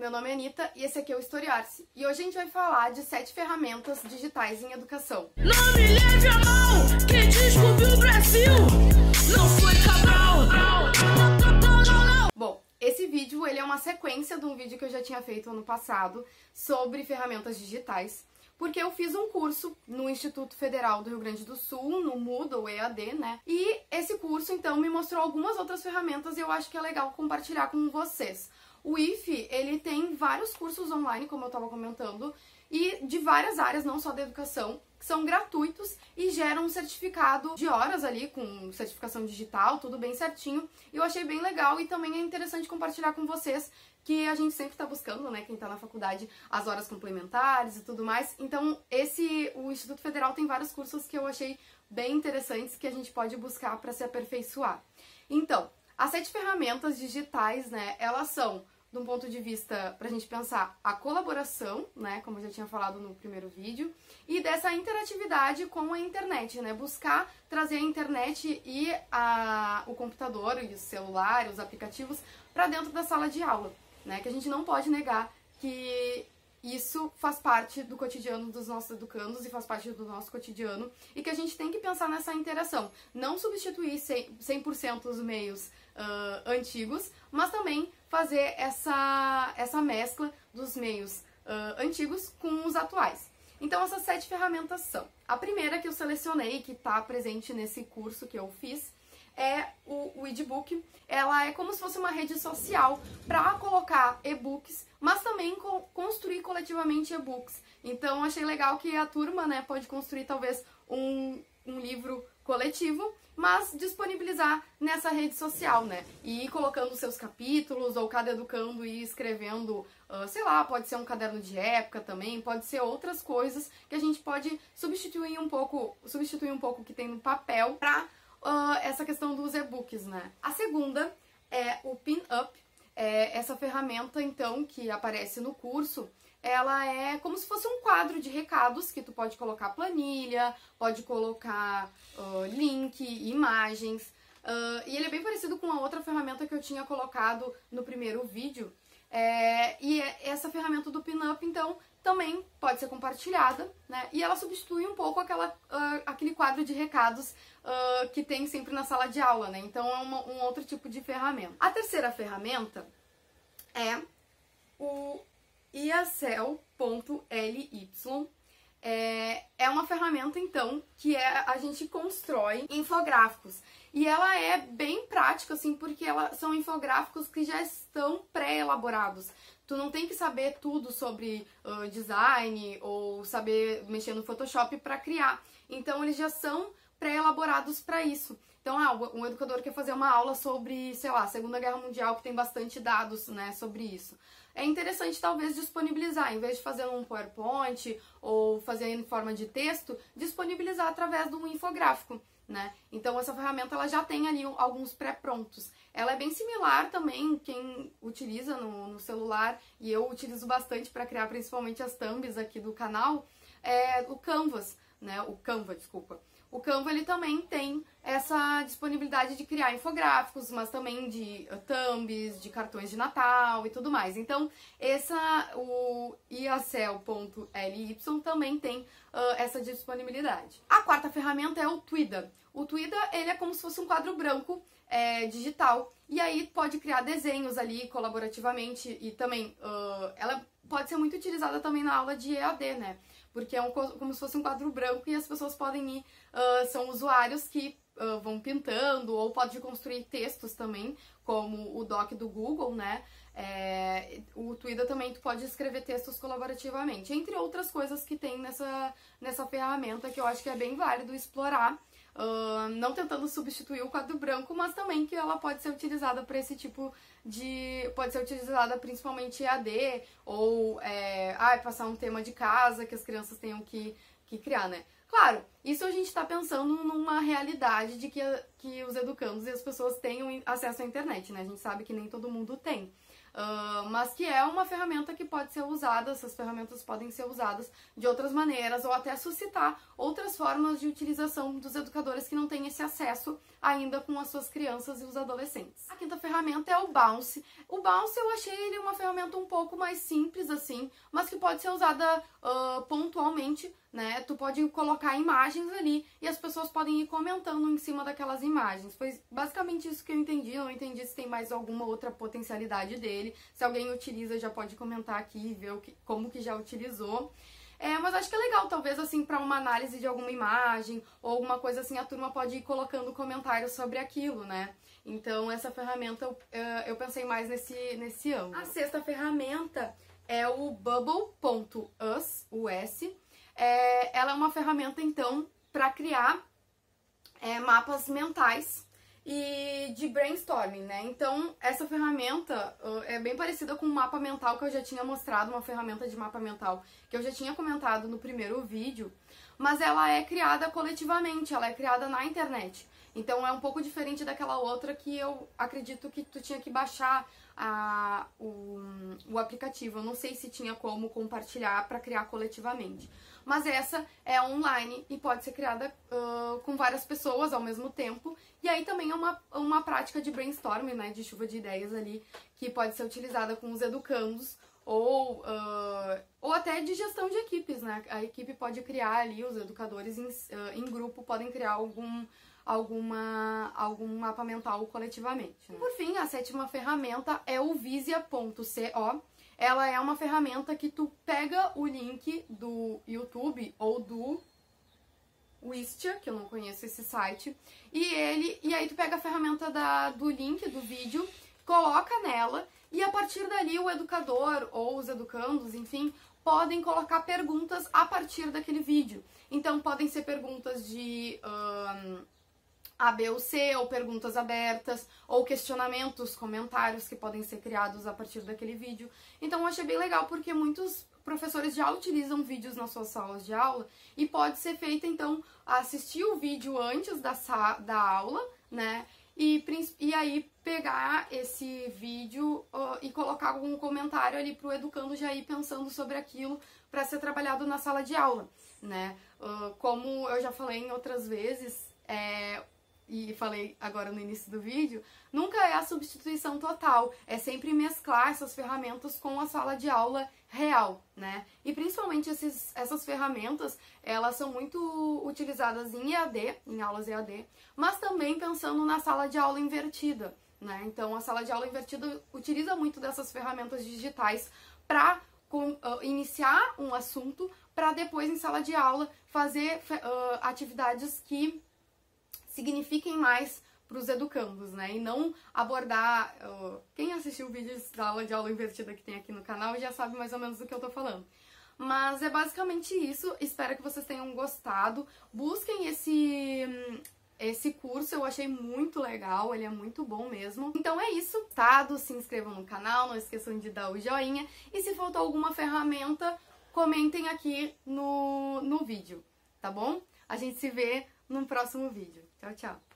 meu nome é Anitta e esse aqui é o Historiarse. E hoje a gente vai falar de sete ferramentas digitais em educação. Não me leve a mal, quem descobriu o Brasil não foi Cabral. Bom, esse vídeo ele é uma sequência de um vídeo que eu já tinha feito ano passado sobre ferramentas digitais porque eu fiz um curso no Instituto Federal do Rio Grande do Sul, no Moodle EAD, né? E esse curso, então, me mostrou algumas outras ferramentas e eu acho que é legal compartilhar com vocês. O IFE, ele tem vários cursos online, como eu estava comentando, e de várias áreas, não só da educação, que são gratuitos e geram um certificado de horas ali, com certificação digital, tudo bem certinho. Eu achei bem legal e também é interessante compartilhar com vocês que a gente sempre está buscando, né, quem está na faculdade, as horas complementares e tudo mais. Então, esse o Instituto Federal tem vários cursos que eu achei bem interessantes que a gente pode buscar para se aperfeiçoar. Então, as sete ferramentas digitais, né, elas são de um ponto de vista para a gente pensar a colaboração, né, como eu já tinha falado no primeiro vídeo, e dessa interatividade com a internet, né, buscar trazer a internet e a, o computador e o celular, os aplicativos para dentro da sala de aula né? Que a gente não pode negar que isso faz parte do cotidiano dos nossos educandos e faz parte do nosso cotidiano e que a gente tem que pensar nessa interação. Não substituir 100% os meios uh, antigos, mas também fazer essa, essa mescla dos meios uh, antigos com os atuais. Então, essas sete ferramentas são: a primeira que eu selecionei, que está presente nesse curso que eu fiz, é o, o Edbook. Ela é como se fosse uma rede social para colocar e-books, mas também co construir coletivamente e-books. Então achei legal que a turma né, pode construir talvez um, um livro coletivo, mas disponibilizar nessa rede social, né? E ir colocando seus capítulos, ou cada educando e escrevendo, uh, sei lá, pode ser um caderno de época também, pode ser outras coisas que a gente pode substituir um pouco, substituir um pouco o que tem no papel para uh, essa questão dos e-books, né? A segunda é o Pin-Up, é essa ferramenta, então, que aparece no curso, ela é como se fosse um quadro de recados que tu pode colocar planilha, pode colocar uh, link, imagens, uh, e ele é bem parecido com a outra ferramenta que eu tinha colocado no primeiro vídeo, é, e é essa ferramenta do Pinup, então, também pode ser compartilhada, né? E ela substitui um pouco aquela, uh, aquele quadro de recados uh, que tem sempre na sala de aula, né? Então é uma, um outro tipo de ferramenta. A terceira ferramenta é o iacel.ly. É, é uma ferramenta, então, que é, a gente constrói infográficos. E ela é bem prática, assim, porque ela, são infográficos que já estão pré-elaborados. Tu não tem que saber tudo sobre uh, design ou saber mexer no Photoshop para criar. Então, eles já são pré-elaborados para isso. Então, ah, um educador quer fazer uma aula sobre, sei lá, Segunda Guerra Mundial, que tem bastante dados, né, sobre isso. É interessante, talvez, disponibilizar, em vez de fazer um PowerPoint ou fazer em forma de texto, disponibilizar através de um infográfico né? Então essa ferramenta ela já tem ali alguns pré-prontos. Ela é bem similar também quem utiliza no, no celular e eu utilizo bastante para criar principalmente as thumbs aqui do canal, é o Canvas, né? O Canva, desculpa. O Canva ele também tem essa disponibilidade de criar infográficos, mas também de uh, thumbs, de cartões de Natal e tudo mais. Então, essa o iacel.ly também tem uh, essa disponibilidade. A quarta ferramenta é o Twida. O Twida ele é como se fosse um quadro branco é, digital e aí pode criar desenhos ali colaborativamente e também uh, ela pode ser muito utilizada também na aula de EAD, né? Porque é um, como se fosse um quadro branco e as pessoas podem ir, uh, são usuários que uh, vão pintando ou pode construir textos também, como o doc do Google, né? É, o Twitter também tu pode escrever textos colaborativamente, entre outras coisas que tem nessa, nessa ferramenta que eu acho que é bem válido explorar. Uh, não tentando substituir o quadro branco, mas também que ela pode ser utilizada para esse tipo de. pode ser utilizada principalmente EAD, ou é, ah, passar um tema de casa que as crianças tenham que, que criar, né? Claro, isso a gente está pensando numa realidade de que, que os educandos e as pessoas tenham acesso à internet, né? A gente sabe que nem todo mundo tem. Uh, mas que é uma ferramenta que pode ser usada, essas ferramentas podem ser usadas de outras maneiras ou até suscitar outras formas de utilização dos educadores que não têm esse acesso ainda com as suas crianças e os adolescentes. A quinta ferramenta é o Bounce. O Bounce eu achei ele uma ferramenta um pouco mais simples assim, mas que pode ser usada uh, pontualmente né? Tu pode colocar imagens ali e as pessoas podem ir comentando em cima daquelas imagens. Foi basicamente isso que eu entendi. Eu não entendi se tem mais alguma outra potencialidade dele. Se alguém utiliza, já pode comentar aqui e ver que, como que já utilizou. É, mas acho que é legal, talvez assim, para uma análise de alguma imagem ou alguma coisa assim, a turma pode ir colocando comentários sobre aquilo, né? Então, essa ferramenta eu, eu pensei mais nesse, nesse. A sexta ferramenta é o Bubble.us, é, ela é uma ferramenta, então, para criar é, mapas mentais e de brainstorming, né? Então, essa ferramenta uh, é bem parecida com o mapa mental que eu já tinha mostrado, uma ferramenta de mapa mental que eu já tinha comentado no primeiro vídeo, mas ela é criada coletivamente, ela é criada na internet. Então, é um pouco diferente daquela outra que eu acredito que tu tinha que baixar a, o, o aplicativo. Eu não sei se tinha como compartilhar para criar coletivamente mas essa é online e pode ser criada uh, com várias pessoas ao mesmo tempo. E aí também é uma, uma prática de brainstorming, né, de chuva de ideias ali, que pode ser utilizada com os educandos ou, uh, ou até de gestão de equipes, né? A equipe pode criar ali, os educadores em, uh, em grupo podem criar algum alguma, algum mapa mental coletivamente. Né? Por fim, a sétima ferramenta é o Visia.co, ela é uma ferramenta que tu pega o link do YouTube ou do Wistia, que eu não conheço esse site, e ele e aí tu pega a ferramenta da, do link do vídeo, coloca nela e a partir dali o educador ou os educandos, enfim, podem colocar perguntas a partir daquele vídeo. Então podem ser perguntas de um, a, B ou C, ou perguntas abertas, ou questionamentos, comentários que podem ser criados a partir daquele vídeo. Então eu achei bem legal porque muitos professores já utilizam vídeos nas suas salas de aula e pode ser feito então assistir o vídeo antes da, da aula, né? E, e aí pegar esse vídeo uh, e colocar algum comentário ali para o educando já ir pensando sobre aquilo para ser trabalhado na sala de aula, né? Uh, como eu já falei em outras vezes, é, e falei agora no início do vídeo, nunca é a substituição total, é sempre mesclar essas ferramentas com a sala de aula real, né? E principalmente esses, essas ferramentas, elas são muito utilizadas em EAD, em aulas EAD, mas também pensando na sala de aula invertida, né? Então a sala de aula invertida utiliza muito dessas ferramentas digitais para uh, iniciar um assunto para depois em sala de aula fazer uh, atividades que signifiquem mais para os educandos, né? E não abordar. Quem assistiu o vídeo da aula de aula invertida que tem aqui no canal já sabe mais ou menos do que eu tô falando. Mas é basicamente isso. Espero que vocês tenham gostado. Busquem esse. Esse curso eu achei muito legal, ele é muito bom mesmo. Então é isso, tá? Se inscrevam no canal, não esqueçam de dar o joinha. E se faltou alguma ferramenta, comentem aqui no, no vídeo, tá bom? A gente se vê no próximo vídeo. Tchau, tchau.